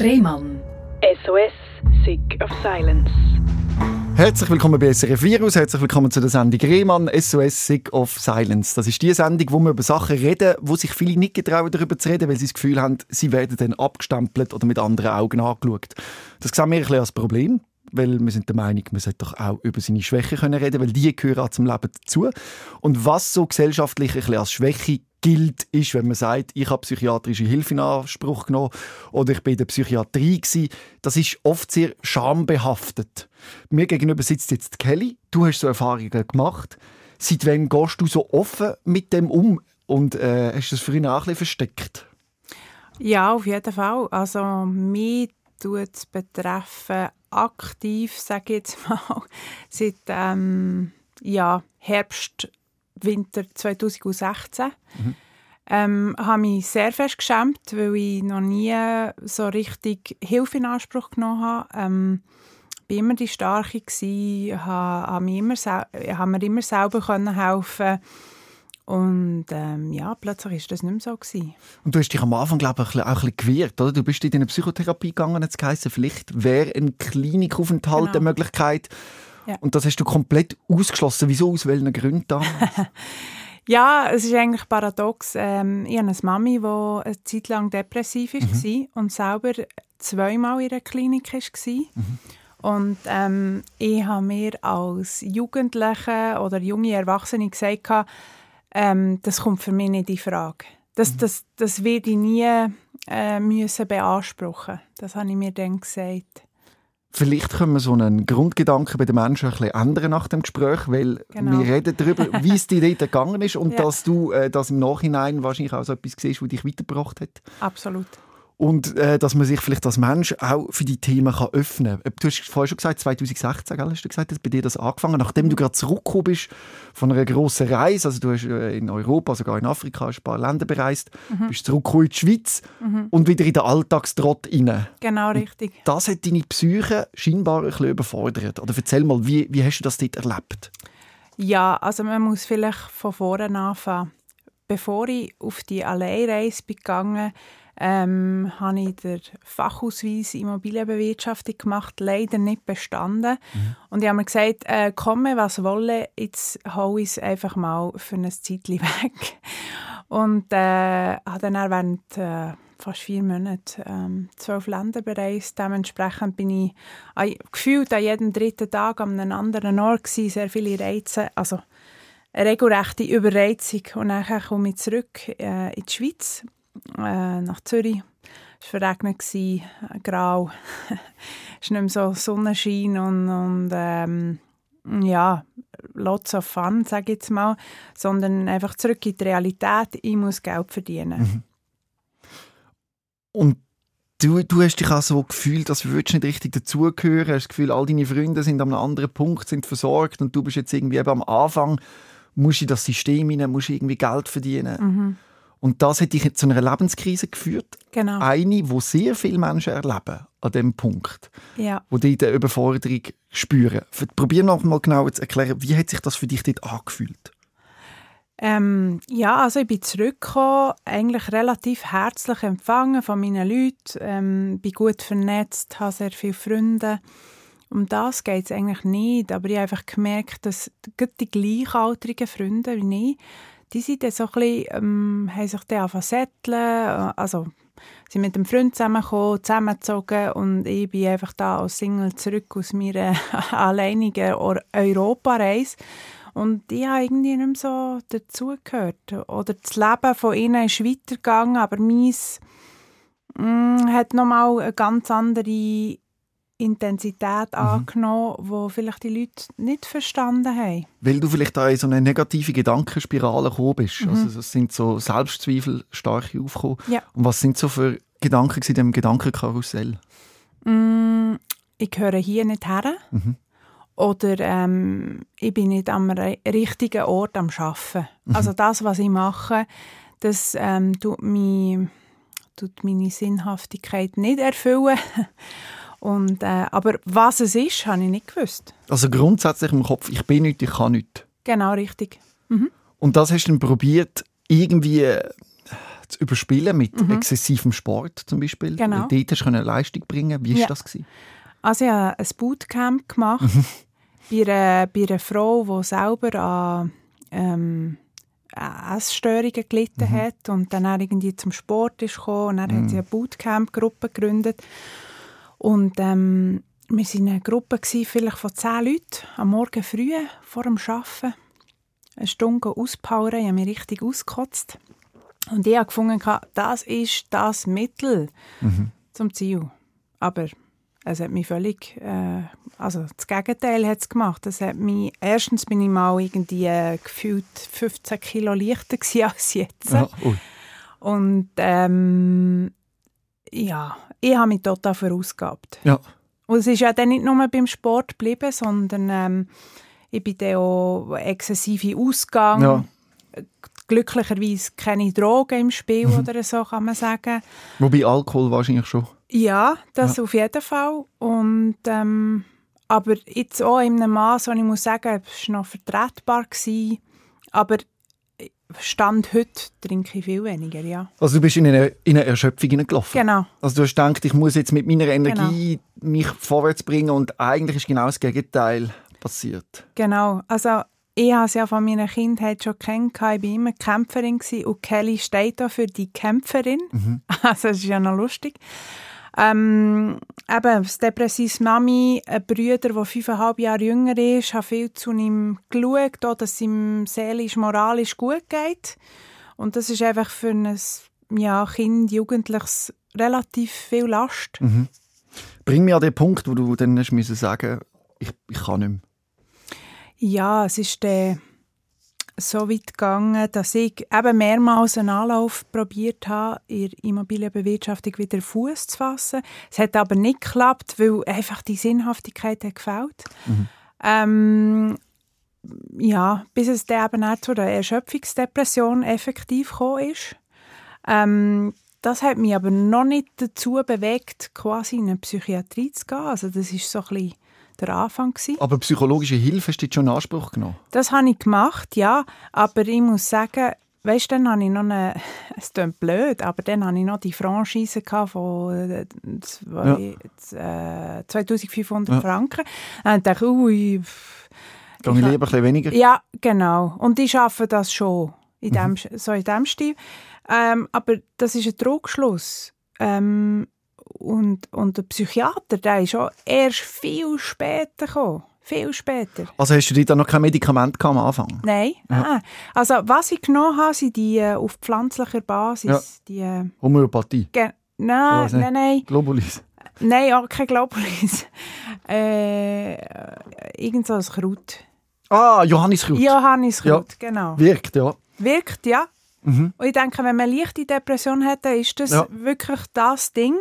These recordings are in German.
Rehmann. SOS, Sick of Silence. Herzlich willkommen bei SRF Virus, herzlich willkommen zu der Sendung Rehmann, SOS Sick of Silence. Das ist die Sendung, wo wir über Sachen reden, wo sich viele nicht getrauen, darüber zu reden, weil sie das Gefühl haben, sie werden dann abgestempelt oder mit anderen Augen angeschaut. Das sehen wir ein bisschen als Problem, weil wir sind der Meinung, man sollte doch auch über seine Schwäche können reden, weil die gehören auch zum Leben dazu. Und was so gesellschaftlich ein bisschen als Schwäche gilt, ist, wenn man sagt, ich habe psychiatrische Hilfe in Anspruch genommen oder ich bin in der Psychiatrie gewesen, das ist oft sehr schambehaftet. Mir gegenüber sitzt jetzt Kelly. Du hast so Erfahrungen gemacht. Seit wann gehst du so offen mit dem um und äh, hast das ihn auch ein versteckt? Ja, auf jeden Fall. Also mich tut betreffen aktiv, sage ich jetzt mal, seit ähm, ja, Herbst Winter 2016. Mhm. Ähm, habe mich sehr fest geschämt, weil ich noch nie so richtig Hilfe in Anspruch genommen habe. Ähm, war immer die Starke, gewesen, habe, habe, mir, immer, habe mir immer selber können helfen und ähm, ja, plötzlich war das nicht mehr so. Gewesen. Und du hast dich am Anfang, glaube ich, auch ein bisschen gewehrt, oder? Du bist in eine Psychotherapie gegangen, jetzt geheißen, vielleicht wäre ein Klinikaufenthalt genau. eine Möglichkeit. Ja. Und das hast du komplett ausgeschlossen. Wieso? Aus welchen Gründen damals? ja, es ist eigentlich paradox. Ähm, ich habe eine Mami, die eine Zeit lang depressiv war mhm. und selber zweimal in der Klinik war. Mhm. Und ähm, ich habe mir als Jugendliche oder junge Erwachsene gesagt, ähm, das kommt für mich nicht in Frage. Das, mhm. das, das werde ich nie äh, müssen beanspruchen. Das habe ich mir dann gesagt. Vielleicht können wir so einen Grundgedanken bei den Menschen ein bisschen ändern nach dem Gespräch, weil genau. wir reden darüber, wie es dir dort gegangen ist und ja. dass du äh, das im Nachhinein wahrscheinlich auch so etwas siehst, was dich weitergebracht hat. Absolut und äh, dass man sich vielleicht als Mensch auch für die Themen kann öffnen kann. Du hast vorhin schon gesagt, 2016 gell, hast du gesagt, dass bei dir das angefangen nachdem du gerade zurückgekommen bist von einer grossen Reise, also du hast äh, in Europa, sogar in Afrika, ein paar Länder bereist, mhm. bist zurückgekommen in die Schweiz mhm. und wieder in den Alltagstrott rein. Genau, richtig. Und das hat deine Psyche scheinbar ein bisschen überfordert. Oder erzähl mal, wie, wie hast du das dort erlebt? Ja, also man muss vielleicht von vorne anfangen. Bevor ich auf die Alleinreise gegangen bin, ähm, habe ich den Fachausweis Immobilienbewirtschaftung gemacht, leider nicht bestanden. Mhm. Und ich habe mir gesagt, äh, komme was wolle, jetzt hole ich es einfach mal für ein Zeitchen weg. Und äh, habe dann während äh, fast vier Monate ähm, zwölf Länder bereist. Dementsprechend bin ich äh, gefühlt an jedem dritten Tag an einem anderen Ort gewesen, sehr viele Reize, also eine regelrechte Überreizung. Und dann komme ich zurück äh, in die Schweiz äh, nach Zürich. Es war verregnet, äh, grau. es ist nicht mehr so Sonnenschein und, und ähm, ja, lots of fun, sage ich jetzt mal, sondern einfach zurück in die Realität. Ich muss Geld verdienen. Mhm. Und du, du hast dich auch so gefühlt, würdest du nicht richtig dazugehören. Hast das Gefühl, all deine Freunde sind an einem anderen Punkt, sind versorgt und du bist jetzt irgendwie eben am Anfang, musst du in das System hinein, musst irgendwie Geld verdienen. Mhm. Und das hat dich zu einer Lebenskrise geführt. Genau. Eine, wo sehr viele Menschen erleben an dem Punkt, ja. wo die die Überforderung spüren. Probier noch mal genau zu erklären, wie hat sich das für dich dort angefühlt? Ähm, ja, also ich bin zurückgekommen, eigentlich relativ herzlich empfangen von meinen Leuten, ähm, bin gut vernetzt, habe sehr viele Freunde. Um das geht es eigentlich nicht, aber ich habe einfach gemerkt, dass die gleichaltrigen Freunde wie ich, die sind dann so ein bisschen, ähm, haben sich dann angefangen äh, also sind mit einem Freund zusammengekommen, zusammengezogen und ich bin einfach da als Single zurück aus meiner alleinigen Europareise und ich habe irgendwie nicht mehr so dazugehört. Oder das Leben von ihnen ist weitergegangen, aber meins mm, hat nochmal eine ganz andere Intensität mhm. angenommen, die vielleicht die Leute nicht verstanden haben. Weil du vielleicht auch in so eine negative Gedankenspirale gekommen bist. Mhm. Also es sind so Selbstzweifel stark aufgekommen. Ja. Und was sind so für Gedanken in dem Gedankenkarussell? Mm, ich höre hier nicht her. Mhm. Oder ähm, ich bin nicht am richtigen Ort am Arbeiten. Mhm. Also das, was ich mache, das ähm, tut, mich, tut meine Sinnhaftigkeit nicht erfüllen. Und, äh, aber was es ist, habe ich nicht gewusst. Also grundsätzlich im Kopf, ich bin nichts, ich kann nichts. Genau, richtig. Mhm. Und das hast du dann probiert, irgendwie zu überspielen mit mhm. exzessivem Sport zum Beispiel. Genau. Dort hast du Leistung bringen. Wie war ja. das? Gewesen? Also ich habe ein Bootcamp gemacht mhm. bei, einer, bei einer Frau, die selber an ähm, Essstörungen gelitten mhm. hat und dann irgendwie zum Sport ist gekommen und dann mhm. hat sie eine Bootcamp-Gruppe gegründet und ähm, wir waren eine Gruppe, gewesen, vielleicht von zehn Leuten, am Morgen früh vor dem Arbeiten. Eine Stunde auspowern, ich habe mich richtig ausgekotzt. Und ich habe gefunden, das ist das Mittel mhm. zum Ziel. Aber es hat mich völlig, äh, also das Gegenteil hat es gemacht. Es hat mich, erstens bin ich mal irgendwie äh, gefühlt 15 Kilo leichter als jetzt. Ja, Und ähm, ja, ich habe mich total verausgabt. Ja. Und es ist ja dann nicht nur beim Sport geblieben, sondern ähm, ich bin dann auch exzessive Ausgang. Ja. Glücklicherweise keine Drogen im Spiel mhm. oder so, kann man sagen. Wobei Alkohol wahrscheinlich schon. Ja, das ja. auf jeden Fall. Und, ähm, aber jetzt auch in einem Maß, wo ich muss sagen, es war noch vertretbar. Gewesen, aber Stand heute trinke ich viel weniger, ja. Also du bist in eine, in eine Erschöpfung hineingelaufen? Genau. Also du hast gedacht, ich muss jetzt mit meiner Energie genau. mich vorwärts bringen und eigentlich ist genau das Gegenteil passiert. Genau. Also ich habe es ja von meiner Kindheit schon kennengelernt. Ich war immer Kämpferin und Kelly steht da für die Kämpferin. Mhm. Also das ist ja noch lustig. Ähm, eben, das depressive Mami, ein Bruder, der fünfeinhalb Jahre jünger ist, hat viel zu ihm geschaut, auch, dass es ihm seelisch, moralisch gut geht. Und das ist einfach für ein ja, Kind, Jugendliches relativ viel Last. Mhm. Bring mich an den Punkt, wo du dann hast sagen ich, ich kann nicht mehr. Ja, es ist der so weit gegangen, dass ich eben mehrmals einen Anlauf probiert habe, in der Immobilienbewirtschaftung wieder Fuß zu fassen. Es hat aber nicht geklappt, weil einfach die Sinnhaftigkeit hat gefällt. Mhm. Ähm, ja, bis es dann eben auch zu der Erschöpfungsdepression effektiv gekommen ist. Ähm, das hat mich aber noch nicht dazu bewegt, quasi in eine Psychiatrie zu gehen. Also das ist so ein bisschen der Anfang. Gewesen. Aber psychologische Hilfe hast du schon in Anspruch genommen? Das habe ich gemacht, ja. Aber ich muss sagen, weißt, dann habe ich noch eine, es klingt blöd, aber dann hatte ich noch die Franchise von zwei, ja. äh, 2500 ja. Franken. Dann dachte ich, ui, Gehe ich lieber ein bisschen weniger? Ja, genau. Und ich schaffe das schon, in dem, mhm. so in diesem Stil. Ähm, aber das ist ein Trugschluss. Ähm, und, und der Psychiater, der ist auch erst viel später gekommen. Viel später. Also hast du dir da noch kein Medikament am Anfang? Nein. Ja. Also was ich genommen habe, sind die äh, auf pflanzlicher Basis. Ja. Die, äh, Homöopathie? Ge nein, nein, nein. Globulis? Nein, auch kein Globulis. äh, irgend so ein Kraut. Ah, Johanniskraut. Johanniskraut, ja. genau. Wirkt, ja. Wirkt, ja. Mhm. Und ich denke, wenn man leichte Depression hat, dann ist das ja. wirklich das Ding.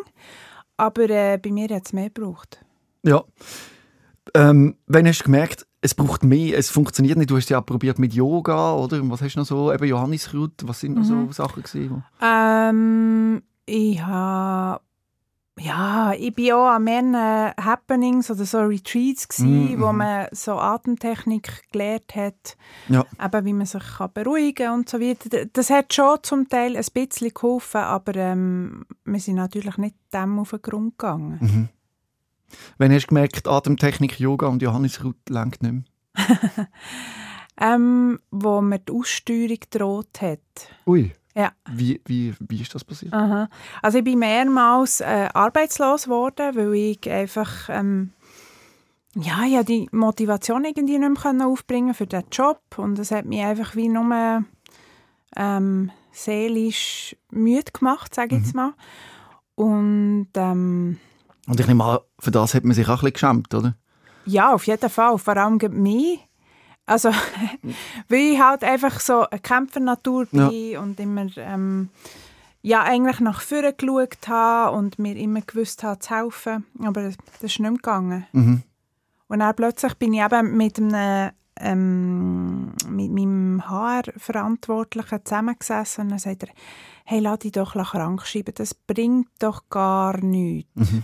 Aber äh, bei mir hat es mehr gebraucht. Ja. Ähm, wenn hast du gemerkt, es braucht mehr, es funktioniert nicht. Du hast ja auch probiert mit Yoga, oder? Was hast du noch so? Eben Johanniskraut, was sind noch mhm. so Sachen gewesen? Ähm, ich habe ja, ich bin auch an mehreren Happenings oder so Retreats gewesen, mm, wo man so Atemtechnik gelernt hat, ja. eben wie man sich kann beruhigen kann und so weiter. Das hat schon zum Teil ein bisschen geholfen, aber ähm, wir sind natürlich nicht dem auf den Grund gegangen. Mhm. Wann hast du gemerkt, Atemtechnik, Yoga und Johannes Ruth lenkt nicht mehr? ähm, wo mir die Aussteuerung gedroht hat. Ui. Ja. Wie, wie, wie ist das passiert? Aha. Also ich bin mehrmals äh, arbeitslos geworden, weil ich einfach ähm, ja, ja die Motivation irgendwie nicht mehr aufbringen für den Job und das hat mich einfach wie nur ähm, seelisch müde gemacht, sage ich mhm. jetzt mal. Und, ähm, und ich nehme an, für das hat man sich auch ein bisschen geschämt, oder? Ja, auf jeden Fall. Vor allem mich. Also, weil ich halt einfach so eine Kämpfernatur bin ja. und immer ähm, ja, eigentlich nach vorne geschaut habe und mir immer gewusst habe, zu helfen. Aber das, das ist nicht mehr gegangen. Mhm. Und dann plötzlich bin ich eben mit einem ähm, mit meinem HR-Verantwortlichen zusammengesessen und dann sagt er, hey, lass dich doch krank schreiben, das bringt doch gar nichts. Mhm.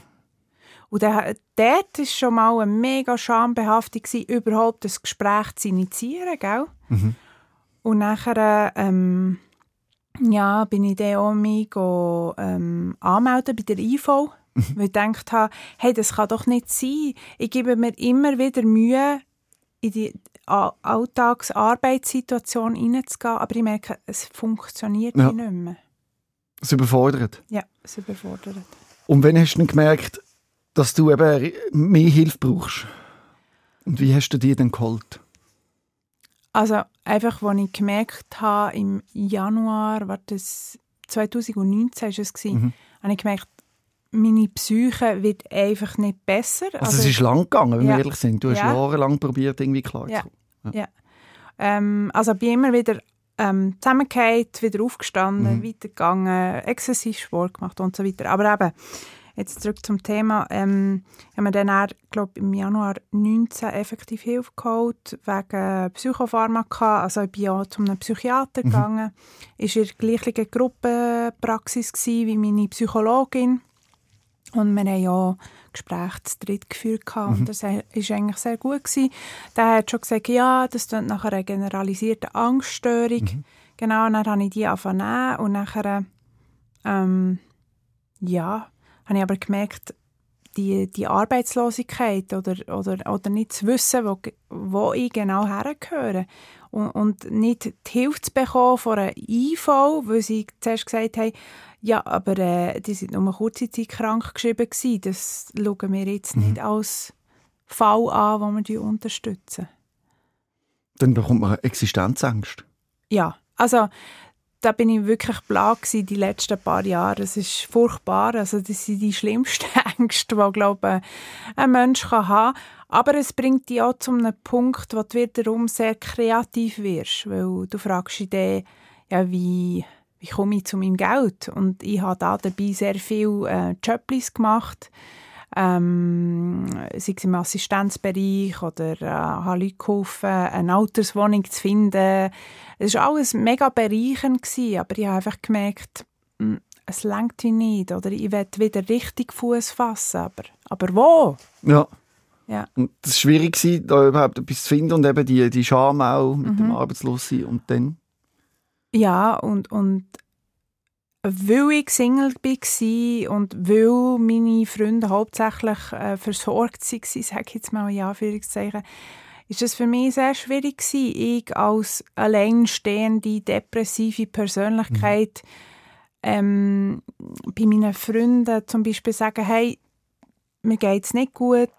Und der, dort war schon mal eine mega Schambehaftung, überhaupt das Gespräch zu initiieren. Gell? Mhm. Und nachher ähm, ja, bin ich dann auch mich go, ähm, anmelden bei der IV, weil ich gedacht habe, hey, das kann doch nicht sein. Ich gebe mir immer wieder Mühe, in die Alltagsarbeitssituation hineinzugehen, aber ich merke, es funktioniert Ja. nicht mehr. Es überfordert. Ja, es überfordert. Und wann hast du gemerkt, dass du eben mehr Hilfe brauchst? Und wie hast du die denn geholt? Also einfach, als ich gemerkt habe, im Januar, war das 2019 war es, Mhm. habe ich gemerkt, meine Psyche wird einfach nicht besser. Also, es ist lang gegangen, wenn ja. wir ehrlich sind. Du hast Ja. jahrelang probiert, irgendwie klar Ja. zu kommen. ähm, also bin immer wieder ähm, zusammengefallen, wieder aufgestanden, Mhm. weitergegangen, exzessiv Sport gemacht und so weiter. Aber eben, jetzt zurück zum Thema, ähm, haben wir dann, eher, glaub, im Januar 19 effektiv Hilfe geholt, wegen Psychopharmaka, also ich bin ja zu einem Psychiater Mhm. gegangen, ist in der gleichen Gruppenpraxis gewesen wie meine Psychologin und wir haben ja Gespräche zu dritt geführt Mhm. und das war eigentlich sehr gut. Gewesen. Der hat schon gesagt, ja, das klingt nach einer generalisierten Angststörung. Mhm. Genau, und dann habe ich die angefangen und nachher, ähm, ja, habe ich aber gemerkt, die, die Arbeitslosigkeit oder, oder, oder nicht zu wissen, wo, wo ich genau hergehöre und, und nicht die Hilfe zu bekommen von einer IV, weil sie zuerst gesagt haben, ja, aber äh, die sind nur eine kurze Zeit krank geschrieben gewesen. Das schauen wir jetzt nicht als Fall an, den wir unterstützen. Dann bekommt man Existenzängste. Ja, also da bin ich wirklich gewesen, die letzten paar Jahre. Es ist furchtbar. Also das sind die schlimmsten Ängste, die glaube ich, ein Mensch kann haben. Aber es bringt dich auch zu einem Punkt, wo du wiederum sehr kreativ wirst, weil du fragst dich dann, ja, wie, wie komme ich zu meinem Geld? Und ich habe da dabei sehr viel äh, Jobs gemacht, ähm, sei es im Assistenzbereich oder äh, habe Leute geholfen, eine Alterswohnung zu finden. Es war alles mega bereichernd, gewesen, aber ich habe einfach gemerkt, mh, es lenkt mich nicht oder ich will wieder richtig Fuß fassen, aber, aber wo? Ja. Ja. Und das war schwierig, gewesen, da überhaupt etwas zu finden und eben die, die Scham auch mit Mhm. dem Arbeitslosen und dann. Ja, und, und weil ich Single war und weil meine Freunde hauptsächlich äh, versorgt waren, sage ich jetzt mal in Anführungszeichen, ist es für mich sehr schwierig gewesen, ich als alleinstehende, depressive Persönlichkeit ähm, bei meinen Freunden zum Beispiel sagen, hey, mir geht es nicht gut,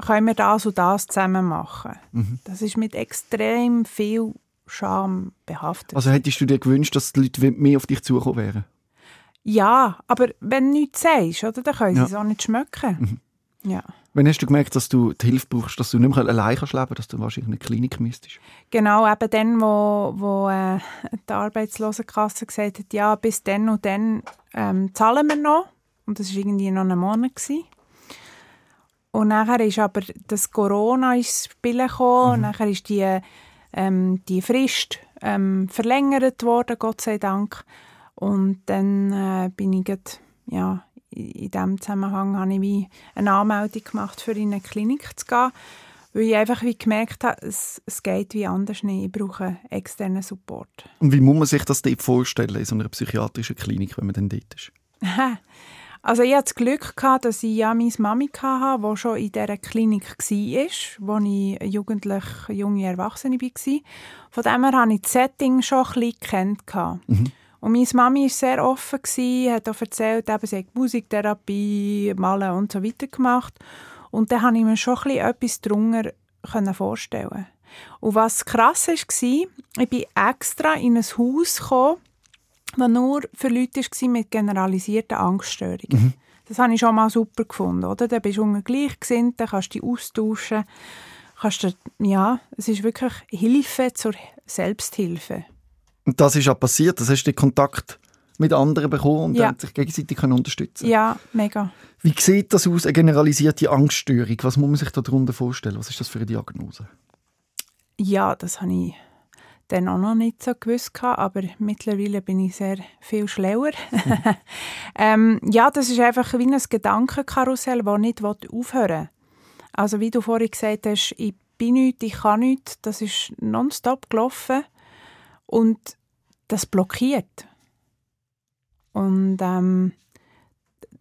können wir das und das zusammen machen. Mhm. Das ist mit extrem viel Scham behaftet. Also hättest du dir gewünscht, dass die Leute mehr auf dich zugekommen wären? Ja, aber wenn du nichts sagst, oder, dann können sie Ja. es auch nicht schmecken. Ja. Wann hast du gemerkt, dass du die Hilfe brauchst, dass du nicht mehr allein kannst leben dass du wahrscheinlich in eine Klinik müsstest? Genau, eben dann, wo, wo äh, die Arbeitslosenkasse gesagt hat, ja, bis dann und dann ähm, zahlen wir noch. Und das war irgendwie noch ein Monat. Gewesen. Und nachher ist aber das Corona ins Spiel gekommen. Und nachher ist die, ähm, die Frist ähm, verlängert worden, Gott sei Dank. Und dann äh, bin ich grad, ja, in diesem Zusammenhang habe ich wie eine Anmeldung gemacht, für in eine Klinik zu gehen. Weil ich einfach wie gemerkt habe, es, es geht wie anders nicht. Ich brauche externen Support. Und wie muss man sich das dort vorstellen, in so einer psychiatrischen Klinik, wenn man dann dort ist? Also ich hatte das Glück, gehabt, dass ich ja meine Mami hatte, die schon in dieser Klinik war, wo ich jugendlich junge Erwachsene war. Von dem her habe ich das Setting schon ein bisschen gekannt. gehabt. Und meine Mami war sehr offen, gewesen, hat auch erzählt, eben, sie hat Musiktherapie, Malen und so weiter gemacht. Und dann konnte ich mir schon ein bisschen etwas darunter vorstellen. Und was krass war, ich bin extra in ein Haus gekommen, das nur für Leute war mit generalisierten Angststörungen. Das habe ich schon mal super gefunden. Oder? Da bist du unter Gleichgesinnten, kannst dich austauschen. Kannst dir, ja, es ist wirklich Hilfe zur Selbsthilfe. Und das ist auch passiert, das hast du den Kontakt mit anderen bekommen und Ja. haben sich gegenseitig können unterstützen Ja, mega. Wie sieht das aus, eine generalisierte Angststörung? Was muss man sich darunter vorstellen? Was ist das für eine Diagnose? Ja, das habe ich dann auch noch nicht so gewusst, aber mittlerweile bin ich sehr viel schlauer. ähm, ja, das ist einfach wie ein Gedankenkarussell, das nicht aufhören will. Also wie du vorhin gesagt hast, ich bin nichts, ich kann nichts, das ist nonstop gelaufen und das blockiert. Und ähm,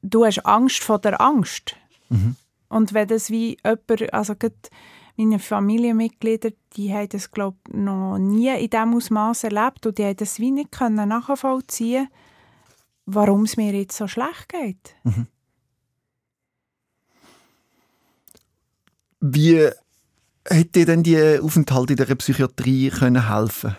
du hast Angst vor der Angst. Mhm. Und wenn das wie jemand, also meine Familienmitglieder, die haben das, glaube ich, noch nie in diesem Ausmaß erlebt und die haben das wie nicht können nachvollziehen warum es mir jetzt so schlecht geht. Wie hätte dir denn die Aufenthalt in der Psychiatrie können helfen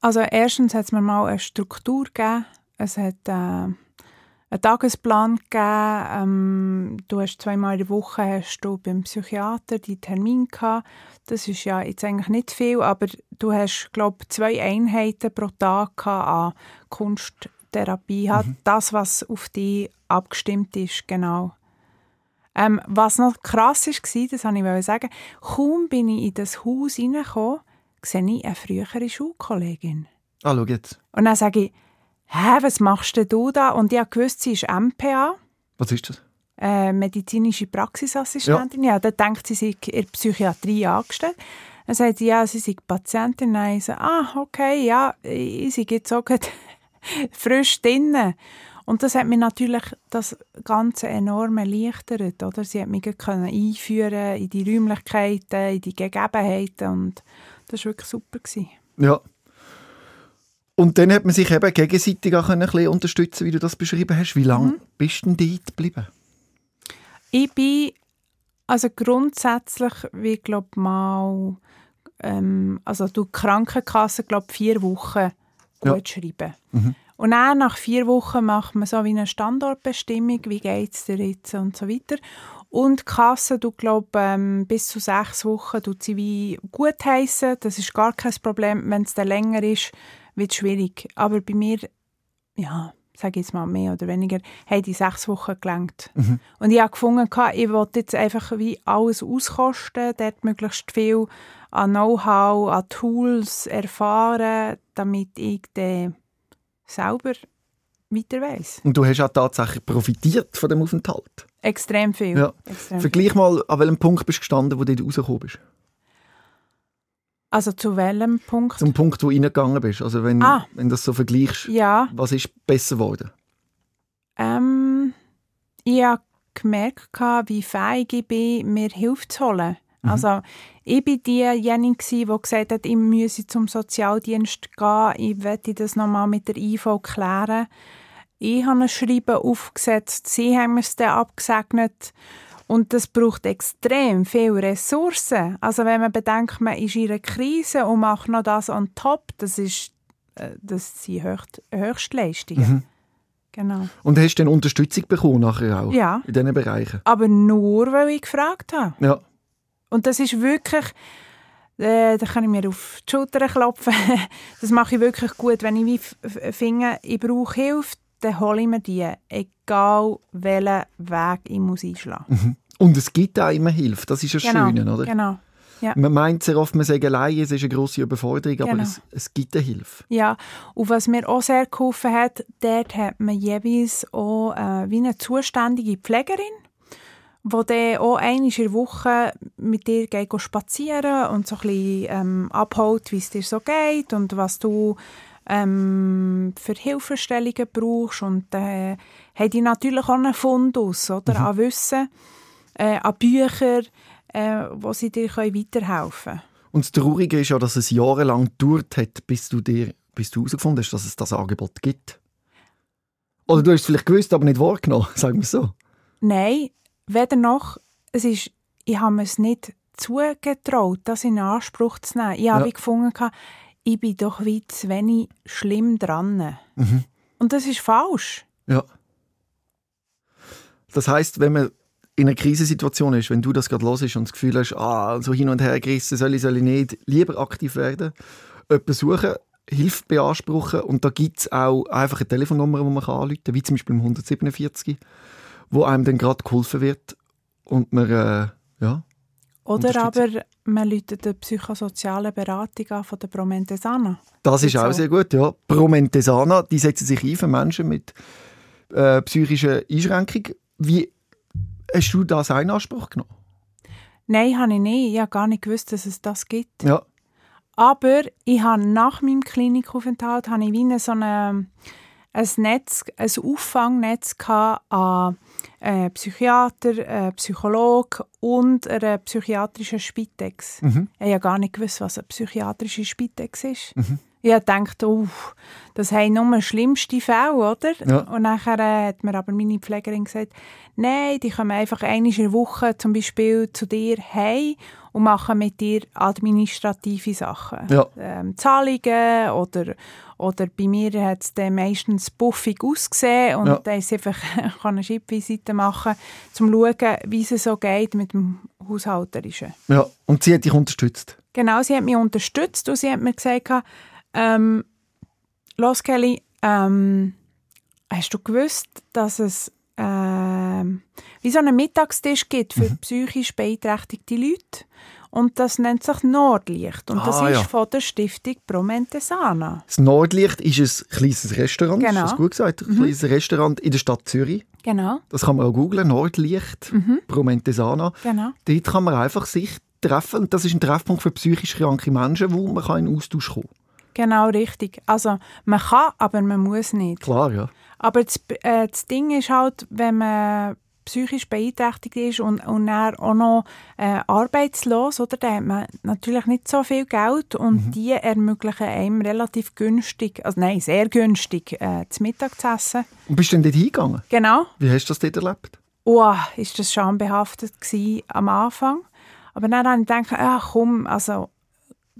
Also erstens hat es mir mal eine Struktur gegeben. Es hat äh, einen Tagesplan gegeben. Ähm, du hast zweimal in der Woche hast du beim Psychiater die Termin gehabt. Das ist ja jetzt eigentlich nicht viel, aber du hast, glaube ich, zwei Einheiten pro Tag gehabt an Kunsttherapie. Halt Das, was auf dich abgestimmt ist, genau. Ähm, was noch krass war, das wollte ich sagen, kaum bin ich in das Haus reingekommen, sehe ich eine frühere Schulkollegin. Ah, schau jetzt. Und dann sage ich, hä, was machst denn du da? Und ich habe gewusst, sie ist MPA, Was ist das? äh, medizinische Praxisassistentin. Ja. dann denkt sie, sie sei in der Psychiatrie angestellt. Dann sagt sie, ja, sie sei Patientin. Dann ich so, ah, okay, ja, ich sei jetzt auch frisch drinnen. Und das hat mir natürlich das Ganze enorm erleichtert. Oder? Sie hat mich einführen in die Räumlichkeiten, in die Gegebenheiten. Und das war wirklich super. Gewesen. Ja. Und dann hat man sich eben gegenseitig auch ein bisschen unterstützen, wie du das beschrieben hast. Wie lange Mhm. bist du denn dort geblieben? Ich bin also grundsätzlich, wie glaube mal, ähm, also du Krankenkasse glaube vier Wochen gut schreiben. Und dann nach vier Wochen macht man so wie eine Standortbestimmung, wie geht es dir jetzt und so weiter. Und die Kasse, du glaub, ähm, bis zu sechs Wochen tut sie wie gut heißen. Das ist gar kein Problem. Wenn es dann länger ist, wird es schwierig. Aber bei mir, ja, sage ich jetzt mal mehr oder weniger, haben die sechs Wochen gelangt. Und ich habe gefunden, ich wollte jetzt einfach wie alles auskosten, dort möglichst viel an Know-how, an Tools erfahren, damit ich dann selber weiter weiss. Und du hast auch tatsächlich profitiert von dem Aufenthalt. Extrem viel. Ja. Extrem viel. Vergleich mal, an welchem Punkt bist du gestanden, wo du rausgekommen bist. Also zu welchem Punkt? Zum Punkt, wo du reingegangen bist. Also wenn, Ah. wenn du das so vergleichst, ja, was ist besser geworden? ähm, ich habe gemerkt, wie fähig ich bin, mir Hilfe zu holen. Also ich war diejenige, die gesagt hat, ich müsse zum Sozialdienst gehen, ich werde das nochmal mit der IV klären. Ich habe ein Schreiben aufgesetzt, sie haben es dann abgesegnet. Und das braucht extrem viele Ressourcen. Also wenn man bedenkt, man ist in einer Krise und macht noch das on top, das, ist, äh, das sind Höchst Höchstleistungen. Genau. Und hast du dann Unterstützung bekommen nachher auch? Ja. In diesen Bereichen? Aber nur, weil ich gefragt habe. Ja. Und das ist wirklich, äh, da kann ich mir auf die Schulter klopfen. das mache ich wirklich gut. Wenn ich wie finde, ich brauche Hilfe, dann hole ich mir die. Egal, welchen Weg ich muss einschlagen Und es gibt auch immer Hilfe. Das ist das Genau, Schöne, oder? genau. Ja. Man meint sehr oft, man sei allein, es ist eine grosse Überforderung, aber Genau. es, es gibt eine Hilfe. Ja, und was mir auch sehr geholfen hat, dort hat man jeweils auch äh, wie eine zuständige Pflegerin, die dann auch einmal in der Woche mit dir geht spazieren und so ein bisschen ähm, abholt, wie es dir so geht und was du ähm, für Hilfestellungen brauchst. Und äh, hat die natürlich auch einen Fundus oder, an Wissen, äh, an Büchern, äh, wo sie dir können weiterhelfen können. Und das Traurige ist ja, dass es jahrelang gedauert hat, bis du dir, bis du herausgefunden hast, dass es das Angebot gibt. Oder du hast es vielleicht gewusst, aber nicht wahrgenommen, sagen wir so. Nein, weder noch. Es ist, ich habe mir es nicht zugetraut, das in Anspruch zu nehmen. Ich habe Ja. gefunden, ich bin doch wie zu wenig schlimm dran. Und das ist falsch. Ja. Das heißt, wenn man in einer Krisensituation ist, wenn du das gerade los ist und das Gefühl hast, ah, so hin und her gerissen, soll ich, soll ich nicht, lieber aktiv werden, jemanden suchen, Hilfe beanspruchen und da gibt es auch einfach eine Telefonnummer, die man kann anrufen kann, wie zum Beispiel im 147, wo einem dann gerade geholfen wird und man, äh, ja, Oder aber. Man läutet die psychosoziale Beratung an von der Promentesana. Das ist auch sehr gut, ja. Promentesana, die setzen sich ein für Menschen mit äh, psychischen Einschränkungen. Wie hast du das in Anspruch genommen? Nein, habe ich nicht. Ich habe gar nicht gewusst, dass es das gibt. Ja. Aber ich habe nach meinem Klinikaufenthalt habe ich wie eine, so eine, ein Netz, ein Auffangnetz an äh, Psychiater, äh, Psychologen und einer psychiatrischen Spitex. Mhm. Ich habe ja gar nicht gewusst, was eine psychiatrische Spitex ist. Mhm. Ich dachte, oh, das haben nur schlimmste Fälle, oder? Ja. Und nachher äh, hat mir aber meine Pflegerin gesagt, nein, die kommen einfach einmal in der Woche zum Beispiel zu dir heim und machen mit dir administrative Sachen. Ja. Ähm, Zahlungen oder, oder bei mir hat es dann meistens buffig ausgesehen und Ja. dann ist einfach kann eine Schreibvisite machen, um zu schauen, wie es so geht mit dem Haushalterischen. Ja. Und sie hat dich unterstützt. Genau, sie hat mich unterstützt und sie hat mir gesagt, ähm, «Los, Kelly, ähm, hast du gewusst, dass es ähm, wie so einen Mittagstisch gibt für Mhm. psychisch beeinträchtigte Leute?» Und das nennt sich Nordlicht. Und das Ah, ist ja. von der Stiftung Promentesana. Das Nordlicht ist ein kleines Restaurant, Genau. ist das gut gesagt? Ein kleines Restaurant in der Stadt Zürich. Genau, Das kann man auch googlen, Nordlicht, Promentesana. genau. Dort kann man einfach sich treffen. Und das ist ein Treffpunkt für psychisch kranke Menschen, wo man kann in Austausch kommen Genau, richtig. Also man kann, aber man muss nicht. Klar, ja. Aber das, äh, das Ding ist halt, wenn man psychisch beeinträchtigt ist und, und auch noch äh, arbeitslos, oder, dann hat man natürlich nicht so viel Geld und die ermöglichen einem relativ günstig, also nein, sehr günstig, äh, zu Mittag zu essen. Und bist du denn dort hingegangen? Genau. Wie hast du das dort erlebt? Oh, ist das schambehaftet gewesen am Anfang. Aber dann habe ich gedacht, ach komm, also,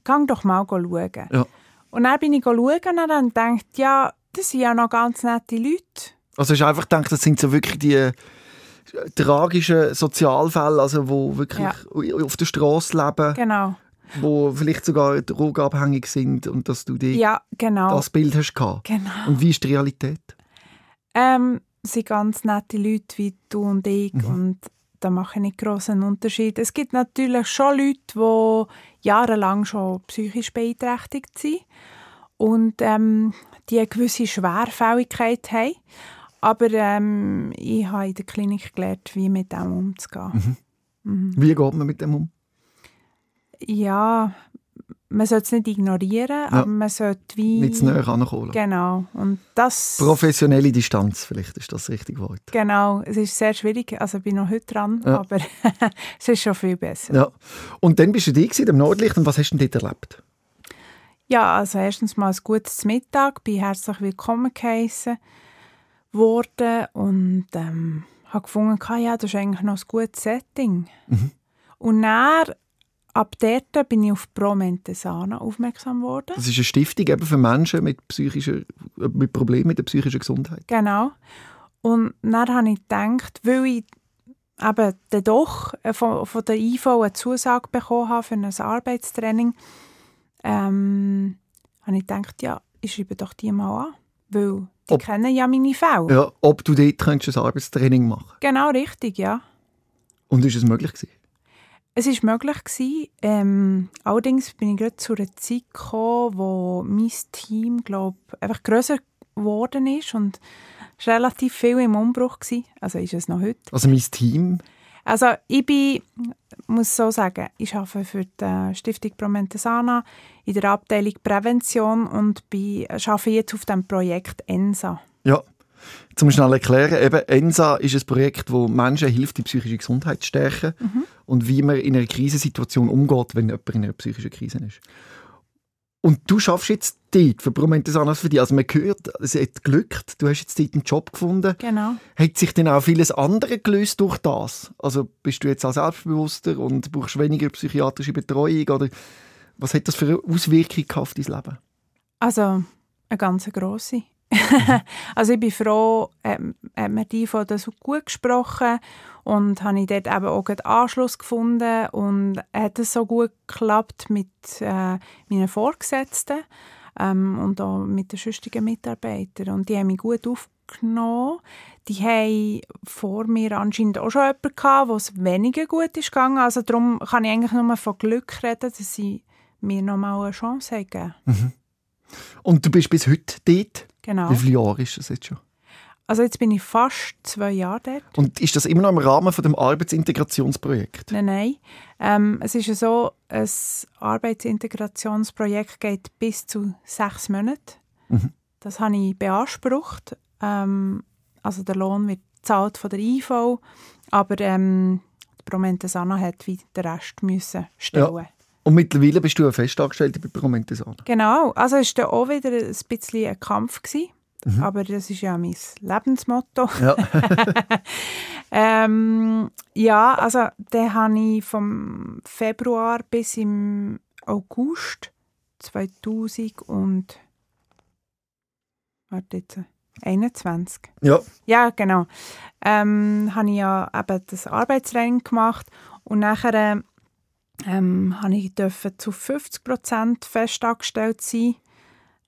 gang doch mal schauen. Ja. Und dann bin ich schauen und dann ich gedacht, ja, das sind ja noch ganz nette Leute. Also du einfach gedacht, das sind so wirklich die äh, tragischen Sozialfälle, also wo wirklich Ja. auf der Straße leben, Genau. wo vielleicht sogar drogenabhängig sind und dass du die, Ja, genau. das Bild hast gehabt. genau. Und wie ist die Realität? Ähm, es sind ganz nette Leute wie du und ich Mhm. und da mache ich nicht grossen Unterschied. Es gibt natürlich schon Leute, die jahrelang schon psychisch beeinträchtigt sind und ähm, die eine gewisse Schwerfälligkeit haben. Aber ähm, ich habe in der Klinik gelernt, wie mit dem umzugehen. Wie geht man mit dem um? Ja, man sollte es nicht ignorieren, aber man sollte wie... Nicht zu nahe ankommen. Genau. Und das... Professionelle Distanz, vielleicht ist das richtige Wort. Genau, es ist sehr schwierig. Also ich bin noch heute dran, Ja. aber es ist schon viel besser. Ja. Und dann bist du da gewesen, im Nordlicht, und was hast du denn dort erlebt? Ja, also erstens mal ein gutes Mittag, bin herzlich willkommen geheissen worden und ähm, habe gefunden, ah ja, das ist eigentlich noch ein gutes Setting. Und dann, ab dort bin ich auf Pro Mentesana aufmerksam geworden. Das ist eine Stiftung eben für Menschen mit, äh, mit Problemen mit der psychischen Gesundheit. Genau. Und dann habe ich gedacht, weil ich eben dann doch äh, von, von der IV eine Zusage bekommen habe für ein Arbeitstraining, ähm, habe ich gedacht, ja, ich schreibe doch die mal an. Weil die Ob- kennen ja meine Fälle. Ja, ob du dort könntest ein Arbeitstraining machen Genau, richtig, ja. Und ist es möglich gewesen? Es war möglich. Gewesen, ähm, allerdings bin ich gerade zu einer Zeit gekommen, wo mein Team, glaube einfach grösser geworden ist und es war relativ viel im Umbruch. Gewesen. Also ist es noch heute. Also mein Team, Also ich bin, muss so sagen, ich arbeite für die Stiftung Promentesana in der Abteilung Prävention und bin, arbeite jetzt auf dem Projekt ENSA. ja. Zum schnell erklären, eben ENSA ist ein Projekt, wo Menschen hilft, die psychische Gesundheit zu stärken und wie man in einer Krisensituation umgeht, wenn jemand in einer psychischen Krise ist. Und du schaffst jetzt dort für Promentesanas für dich. Also man hört, es hat glückt, du hast jetzt dort einen Job gefunden. Genau. Hat sich denn auch vieles andere gelöst durch das? Also bist du jetzt auch selbstbewusster und brauchst weniger psychiatrische Betreuung? Oder was hat das für eine Auswirkung gehabt auf dein Leben? Also eine ganz grosse. also ich bin froh, ähm, hat mir die von das so gut gesprochen und habe ich dort eben auch einen Anschluss gefunden und hat es so gut geklappt mit äh, meinen Vorgesetzten ähm, und auch mit den sonstigen Mitarbeitern und die haben mich gut aufgenommen. Die haben vor mir anscheinend auch schon jemanden gehabt, wo es weniger gut ist gegangen. Also darum kann ich eigentlich nur von Glück reden, dass sie mir noch mal eine Chance haben gegeben. Und du bist bis heute dort? Genau. Wie viele Jahre ist das jetzt schon? Also jetzt bin ich fast zwei Jahre dort. Und ist das immer noch im Rahmen von dem Arbeitsintegrationsprojekt? Nein, nein. Ähm, es ist ja so, ein Arbeitsintegrationsprojekt geht bis zu sechs Monate. Mhm. das habe ich beansprucht. Ähm, also der Lohn wird gezahlt von der IV, aber ähm, die Promentesana hat wie den Rest müssen stellen. Ja. Und mittlerweile bist du eine Festangestellte bei Promentesana. Genau, also es war auch wieder ein bisschen ein Kampf. Gewesen. Aber das ist ja mein Lebensmotto. Ja. ähm, ja, also den habe ich vom Februar bis im August 2000 und warte jetzt, 21. ja. Ja, genau. Ähm, habe ich ja eben das Arbeitstraining gemacht und nachher ähm, habe ich dürfen zu 50 Prozent festangestellt sein.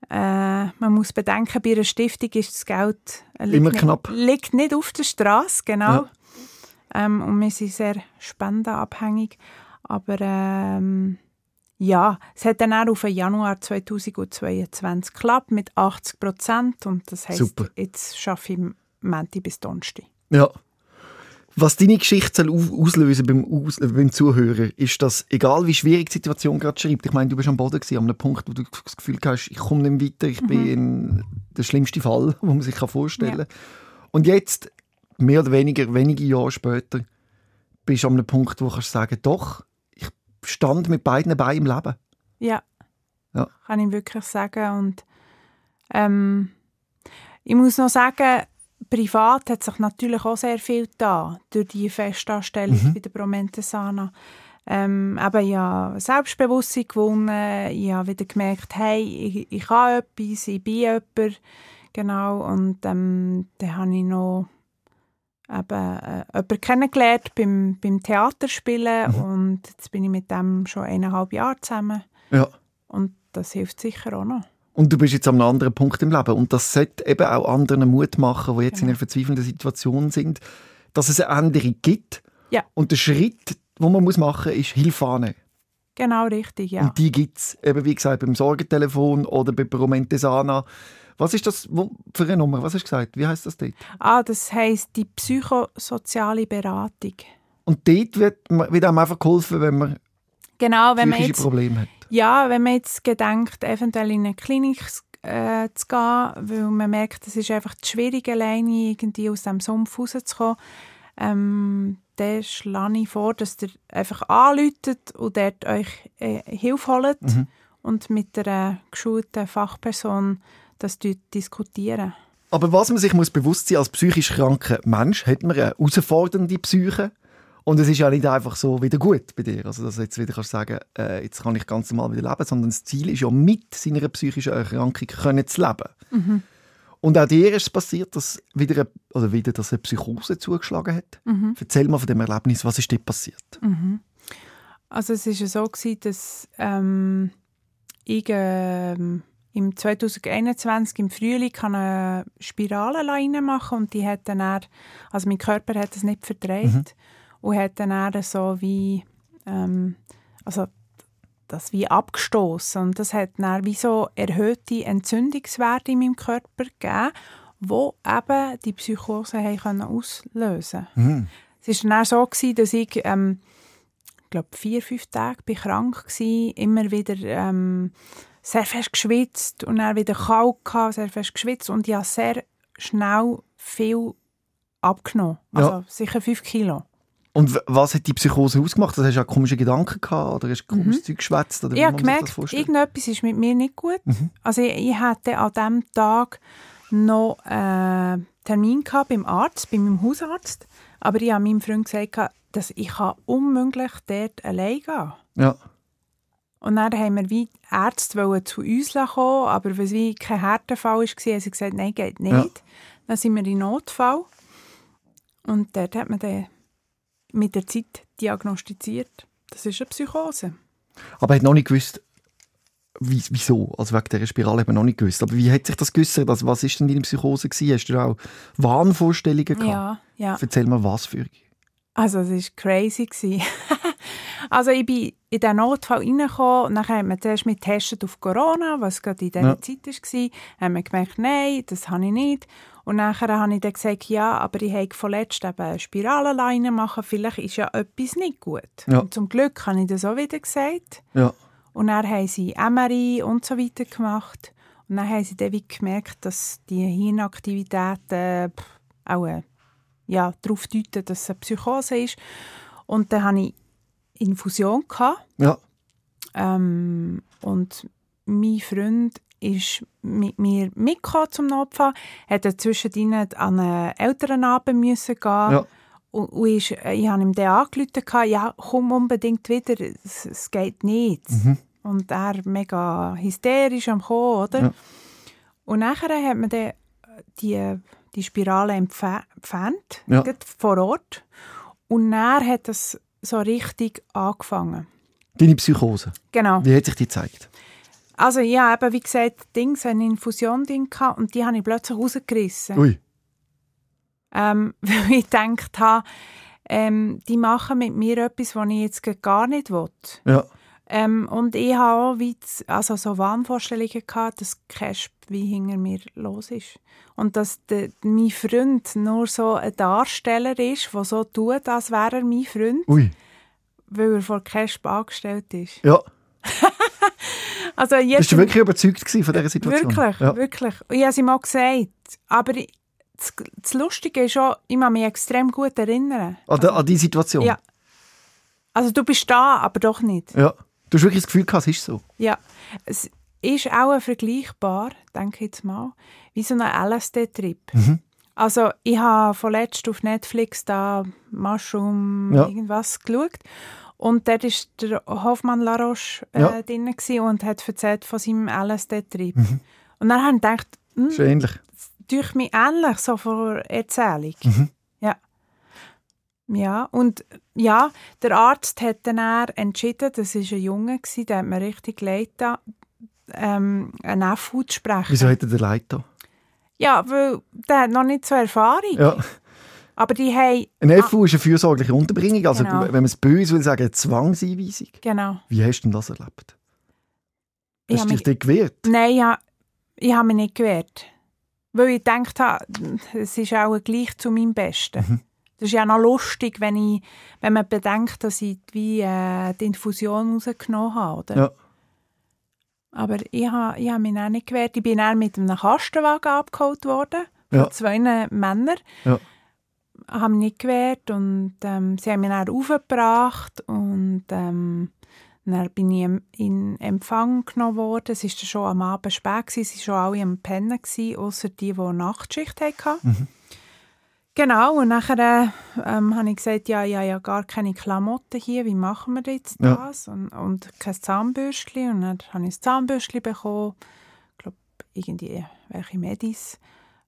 Äh, man muss bedenken, bei einer Stiftung ist das Geld äh, liegt Immer nicht, knapp. liegt nicht auf der Straße, genau. Ja. Ähm, und wir sind sehr spendenabhängig. Aber ähm, ja, es hat dann auch auf den Januar 2022 geklappt mit 80 Prozent. Und das heisst, Super. jetzt arbeite ich Montag bis Donnerstag. Ja. Was deine Geschichte auslösen beim, Aus beim Zuhörer, ist, dass, egal wie schwierig die Situation gerade schreibt, ich meine, du bist am Boden gewesen, an einem Punkt, wo du das Gefühl hast, ich komme nicht weiter, ich bin in der schlimmste Fall, wo man sich vorstellen kann. Und jetzt, mehr oder weniger, wenige Jahre später, bist du an einem Punkt, wo du kannst sagen, doch, ich stand mit beiden Beinen im Leben. Ja. Ja. Kann ich wirklich sagen. Und ähm, ich muss noch sagen, privat hat sich natürlich auch sehr viel da durch die Festanstellung Mhm. bei der Promentesana. Ähm, ich habe Selbstbewusstsein gewonnen, ich habe wieder gemerkt, hey, ich, ich kann etwas, ich bin jemand, genau, und ähm, dann habe ich noch eben, äh, jemanden kennengelernt beim, beim Theaterspielen Mhm. und jetzt bin ich mit dem schon eineinhalb Jahre zusammen. Ja. Und das hilft sicher auch noch. Und du bist jetzt an einem anderen Punkt im Leben. Und das sollte eben auch anderen Mut machen, die jetzt in Genau. einer verzweifelnden Situation sind, dass es eine Änderung gibt. Ja. Und der Schritt, den man muss machen muss, ist Hilfe annehmen. Genau richtig, ja. Und die gibt es, eben wie gesagt, beim Sorgentelefon oder bei Promentesana. Was ist das für eine Nummer? Was hast du gesagt? Wie heißt das dort? Ah, das heisst die psychosoziale Beratung. Und dort wird, man- wird einem einfach geholfen, wenn man Genau, wenn man jetzt, Probleme hat. ja, wenn man jetzt gedenkt, eventuell in eine Klinik äh, zu gehen, weil man merkt, es ist einfach schwierig, alleine irgendwie aus dem Sumpf rauszukommen, ähm, dann schlage ich vor, dass ihr einfach anläutet und dort euch äh, Hilfe holt Mhm. und mit einer geschulten Fachperson das diskutieren. Aber was man sich muss bewusst sein als psychisch kranker Mensch, hat man eine herausfordernde Psyche. Und es ist ja nicht einfach so wieder gut bei dir. Also, dass du jetzt wieder kannst sagen, äh, jetzt kann ich ganz normal wieder leben, sondern das Ziel ist ja, mit seiner psychischen Erkrankung können zu leben. Und auch dir ist es passiert, dass wieder, eine, oder wieder dass eine Psychose zugeschlagen hat. Erzähl mal von dem Erlebnis, was ist dir passiert? Also es war ja so, gewesen, dass ähm, ich ähm, im 2021 im Frühling kann eine Spirale machen und die hat dann also mein Körper hat das nicht verträgt und hat dann so wie ähm, also das wie abgestoßen und das hat dann wie so erhöhte Entzündungswerte in meinem Körper gegeben, wo eben die Psychose haben können auslösen. Mhm. Es war dann auch so, gewesen, dass ich ähm, ich glaube, vier, fünf Tage bin krank gsi, immer wieder ähm, sehr fest geschwitzt und dann wieder kalt gehabt, sehr fest geschwitzt und ich habe sehr schnell viel abgenommen. Also Ja. sicher fünf Kilo. Und was hat die Psychose ausgemacht? Also, hast du auch komische Gedanken gehabt oder hast du komisches Zeug geschwätzt? Oder Ich habe das gemerkt, irgendetwas ist mit mir nicht gut. Also ich, ich hatte an diesem Tag noch einen Termin gehabt beim Arzt, bei meinem Hausarzt. Aber ich habe meinem Freund gesagt, dass ich unmöglich dort allein gehen kann. Ja. Und dann haben wir wie Ärzte zu uns kommen, aber weil es wie kein Härtefall war, haben sie gesagt, nein, geht nicht. Ja. Dann sind wir in Notfall. Und dort hat man dann mit der Zeit diagnostiziert, das ist eine Psychose. Aber er hat noch nicht gewusst, wie, wieso. Also wegen dieser Spirale hat man noch nicht gewusst. Aber wie hat sich das geäussert? Also was ist denn deine Psychose gewesen? Hast du auch Wahnvorstellungen gehabt? Ja, ja. Erzähl mal, was für. Also es war crazy. also ich bin in diesen Notfall reingekommen und dann hat man zuerst mit getestet auf Corona, was gerade in dieser Ja. Zeit war. Dann haben wir gemerkt, nein, das habe ich nicht. Und nachher habe ich dann gesagt, ja, aber ich habe vorletzt eben eine Spiralenleine machen, vielleicht ist ja etwas nicht gut. Ja. Und zum Glück habe ich das auch wieder gesagt. Ja. Und dann haben sie MRI und so weiter gemacht. Und dann haben sie dann wie gemerkt, dass die Hirnaktivitäten auch äh, ja, darauf deuten, dass es eine Psychose ist. Und dann hatte ich Infusion. Gehabt. Ja. Ähm, und mein Freund ist mit mir mitgekommen zum Notfall, hat zwischendrin an einen Elternabend müssen gehen Ja. und, und ist, äh, ich habe ihm dann angerufen, ja, komm unbedingt wieder, es, es geht nicht. Und er mega hysterisch am Kommen, oder? Ja. Und nachher hat man dann die, die Spirale entfernt, Ja. vor Ort. Und dann hat es so richtig angefangen. Deine Psychose. Genau. Wie hat sich die gezeigt? Also ja, eben, wie gesagt, Dings, eine Infusion drin gehabt und die habe ich plötzlich rausgerissen. Ui. Ähm, weil ich gedacht habe, ähm, die machen mit mir etwas, was ich jetzt gar nicht will. Ja. Ähm, und ich habe auch wie also so Wahnvorstellungen gehabt, dass Casp wie hinter mir los ist. Und dass de, mein Freund nur so ein Darsteller ist, der so tut, als wäre er mein Freund, Ui. weil er vor Casp angestellt ist. Ja. Also Bist jetzt du wirklich überzeugt von dieser Situation? Wirklich, Ja. wirklich. Und ich habe ihm auch gesagt. Aber das, das Lustige ist schon, ich kann mich extrem gut erinnern. An, die, an die Situation? Ja. Also du bist da, aber doch nicht. ja. Du hast wirklich das Gefühl gehabt, es ist so. Ja. Es ist auch vergleichbar, denke ich jetzt mal, wie so ein LSD-Trip. Mhm. Also ich habe vorletzt auf Netflix da Mushroom Ja. irgendwas geschaut. Und dort war der Hoffmann Laroche äh, Ja. drin und hat erzählt von seinem LSD-Trip. Und dann habe ich gedacht, hm, Das ist ähnlich. durch mich ähnlich, so von der Erzählung. Ja. Ja, und ja, der Arzt hat dann entschieden, das war ein Junge, der hat mir richtig leid ähm, eine F-Haut zu sprechen. Wieso hat er den Leid da? Ja, weil der hat noch nicht so Erfahrung. Ja. Aber die haben... Ein FU ist eine fürsorgliche Unterbringung. Also, Genau. wenn man es böse will, sagen, eine Zwangseinweisung. Genau. Wie hast du denn das erlebt? Hast du dich mich- gewehrt? Nein, ich, ich habe mich nicht gewehrt. Weil ich gedacht habe, es ist auch gleich zu meinem Besten. Mhm. Das ist ja noch lustig, wenn, ich, wenn man bedenkt, dass ich wie, äh, die Infusion rausgenommen habe. Oder? Ja. Aber ich habe, ich habe mich auch nicht gewehrt. Ich bin dann mit einem Kastenwagen abgeholt worden, von Ja. zwei Männern. Ja. Habe mich nicht gewehrt und ähm, sie haben mich dann aufgebracht und ähm, dann bin ich in Empfang genommen worden. Es war schon am Abend spät, gewesen. sie waren schon alle am Pennen, ausser die, die Nachtschicht hatten. Genau, und nachher äh, ähm, habe ich gesagt, ja, ja, ja, gar keine Klamotten hier, wie machen wir jetzt Ja. das? Und, und kein Zahnbürstchen. Und dann habe ich ein Zahnbürstchen bekommen, ich glaube, irgendwie welche Medis.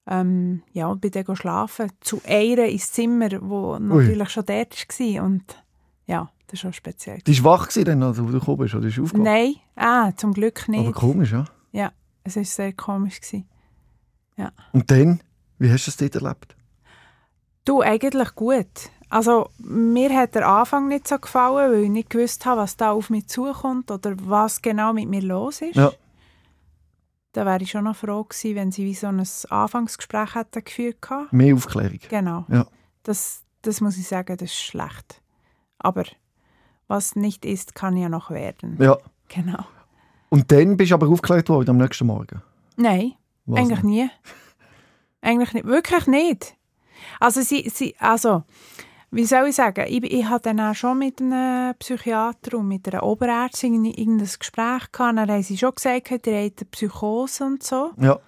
Ähm, ja, bin dann schlafen. Zu einer ins Zimmer, wo natürlich schon dort war. Und ja, das ist schon speziell. Du warst wach, dann, als du gekommen bist, oder bist du aufgewacht? Nein, ah, zum Glück Aber nicht. komisch, ja. Ja, es war sehr komisch. Gewesen. Und dann, wie hast du es dort erlebt? Du, eigentlich gut. Also, mir hat der Anfang nicht so gefallen, weil ich nicht gewusst habe, was da auf mich zukommt oder was genau mit mir los ist. Ja. Da wäre ich schon noch froh gewesen, wenn sie wie so ein Anfangsgespräch hätten geführt hätten. Mehr Aufklärung. Genau. Ja. Das, das muss ich sagen, das ist schlecht. Aber was nicht ist, kann ja noch werden. Ja. Genau. Und dann bist du aber aufgeklärt worden am nächsten Morgen. Nein, Was eigentlich denn? nie. Eigentlich nicht. Wirklich nicht. Also, sie, sie, also wie soll ich sagen, ich, ich hatte dann auch schon mit einem Psychiater und mit einer Oberärztin irgendein Gespräch gehabt. Dann haben sie schon gesagt, ihr habt eine Psychose und so. Ja.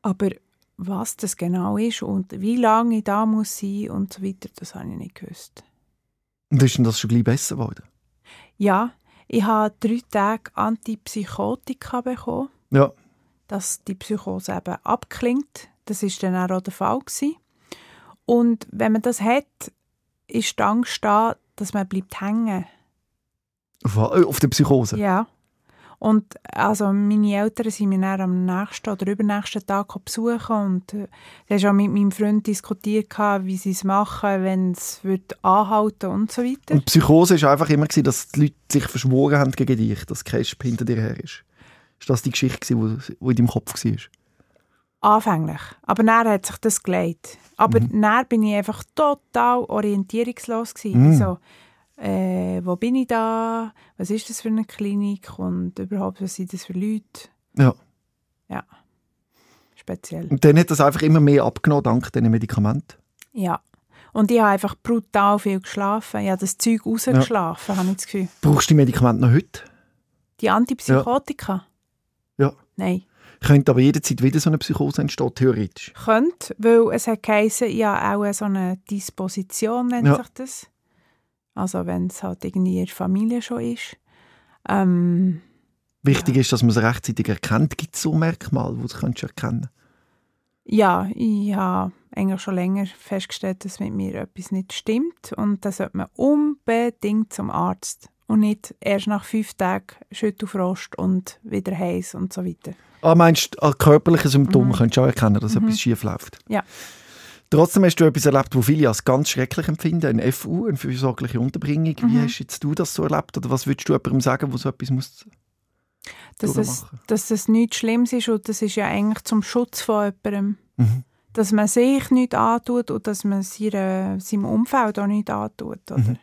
Aber was das genau ist und wie lange ich da muss sein und so weiter, das habe ich nicht gewusst. Und ist denn das schon gleich besser geworden? Ja, ich habe drei Tage Antipsychotika bekommen, Ja. dass die Psychose eben abklingt. Das ist dann auch der Fall gewesen. Und wenn man das hat, ist die Angst da, dass man bleibt hängen. Auf, äh, auf der Psychose? Ja. Und also meine Eltern sind dann am nächsten oder übernächsten Tag besuchen und äh, hast auch mit meinem Freund diskutiert, wie sie es machen, wenn es anhalten und so weiter. Und Psychose war einfach immer, gewesen, dass die Leute sich verschworen haben gegen dich, dass Casp hinter dir her ist. Ist das die Geschichte, die in deinem Kopf war? Anfänglich. Aber dann hat sich das gelegt. Aber dann bin ich einfach total orientierungslos gewesen. Mhm. So, äh, wo bin ich da? Was ist das für eine Klinik? Und überhaupt, was sind das für Leute? Ja. Ja, speziell. Und dann hat das einfach immer mehr abgenommen, dank diesen Medikamenten. Ja. Und ich habe einfach brutal viel geschlafen. Ich habe das Zeug rausgeschlafen, habe ich das Gefühl. Brauchst du die Medikamente noch heute? Die Antipsychotika? Ja. Nein. Könnte aber jederzeit wieder so eine Psychose entstehen, theoretisch. Könnte, weil es hat geheißen, ja auch so eine Disposition nennt Ja. sich das. Also wenn es halt irgendwie in der Familie schon ist. Ähm, Wichtig ist, dass man es rechtzeitig erkennt. Gibt es so Merkmale, die du könntest erkennen ja, ich habe eigentlich schon länger festgestellt, dass mit mir etwas nicht stimmt. Und da sollte man unbedingt zum Arzt. Und nicht erst nach fünf Tagen Schüttelfrost und wieder heiß und so weiter. Ah, meinst du, an körperlichen Symptomen Mhm. könntest du auch erkennen, dass Mhm. etwas schief läuft? Ja. Trotzdem hast du etwas erlebt, wo viele als ganz schrecklich empfinden, ein FU, eine fürsorgliche Unterbringung. Wie Mhm. hast jetzt du das so erlebt? Oder was würdest du jemandem sagen, der so etwas muss Dass das, durchmachen? dass das nichts Schlimmes ist und das ist ja eigentlich zum Schutz von jemandem. Mhm. Dass man sich nicht antut und dass man seine, seinem Umfeld auch nicht antut. Oder? Mhm.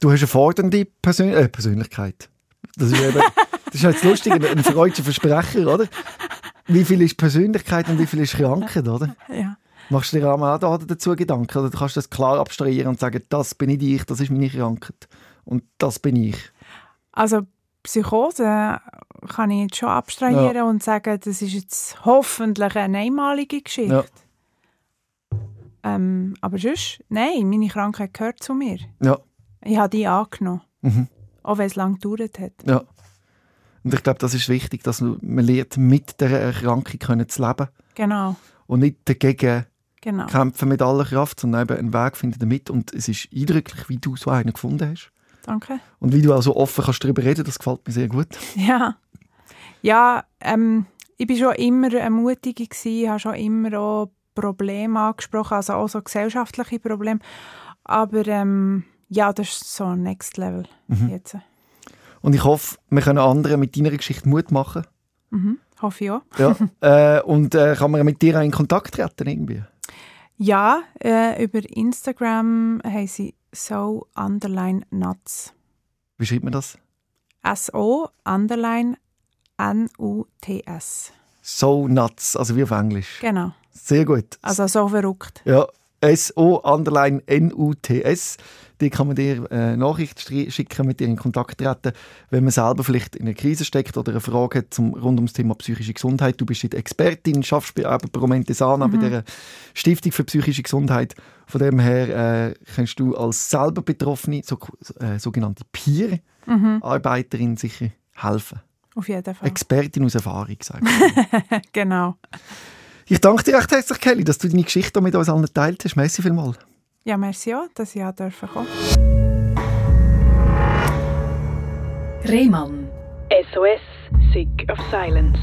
Du hast eine fordernde Persön äh, Persönlichkeit. Das ist, eben, das ist jetzt lustig, ein, freudscher Versprecher, oder? Wie viel ist Persönlichkeit und wie viel ist Krankheit, oder? Ja. Machst du dir auch dazu Gedanken? Oder du kannst das klar abstrahieren und sagen, das bin nicht ich, das ist meine Krankheit. Und das bin ich. Also Psychose kann ich jetzt schon abstrahieren und sagen, das ist jetzt hoffentlich eine einmalige Geschichte. Ja. Ähm, aber sonst, nein, meine Krankheit gehört zu mir. Ja. Ich habe die angenommen, Mhm. auch wenn es lange gedauert hat. Ja. Und ich glaube, das ist wichtig, dass man lernt, mit der Erkrankung können zu leben Genau, und nicht dagegen genau. kämpfen mit aller Kraft, sondern eben einen Weg finden damit. Und es ist eindrücklich, wie du so einen gefunden hast. Danke. Und wie du auch so offen kannst darüber reden, das gefällt mir sehr gut. Ja, ja ähm, ich war schon immer eine Mutige, gewesen, habe schon immer auch Probleme angesprochen, also auch so gesellschaftliche Probleme. Aber ähm, ja, das ist so Next Level Mhm. jetzt. Und ich hoffe, wir können anderen mit deiner Geschichte Mut machen. Mhm. Hoffe ich auch. Ja. äh, und äh, kann man mit dir auch in Kontakt treten irgendwie? Ja, äh, über Instagram heiße sie so underline nuts. Wie schreibt man das? S-O underline N-U-T-S. So nuts, also wie auf Englisch. Genau. Sehr gut. Also so verrückt. Ja, S-O underline N-U-T-S. Die kann man dir äh, Nachricht schicken, mit dir in Kontakt treten, wenn man selber vielleicht in einer Krise steckt oder eine Frage hat zum, rund ums Thema psychische Gesundheit. Du bist die Expertin, schaffst bei Promente Sana bei der Stiftung für psychische Gesundheit. Von dem her äh, kannst du als selber Betroffene, so, äh, sogenannte Peer-Arbeiterin, sicher helfen. Auf jeden Fall. Expertin aus Erfahrung, sage ich. genau. Ich danke dir recht herzlich, Kelly, dass du deine Geschichte mit uns allen geteilt hast. Merci vielmals. Ja, merci auch, dass ich auch dürfen kommen. Rehmann. SOS, Sick of Silence.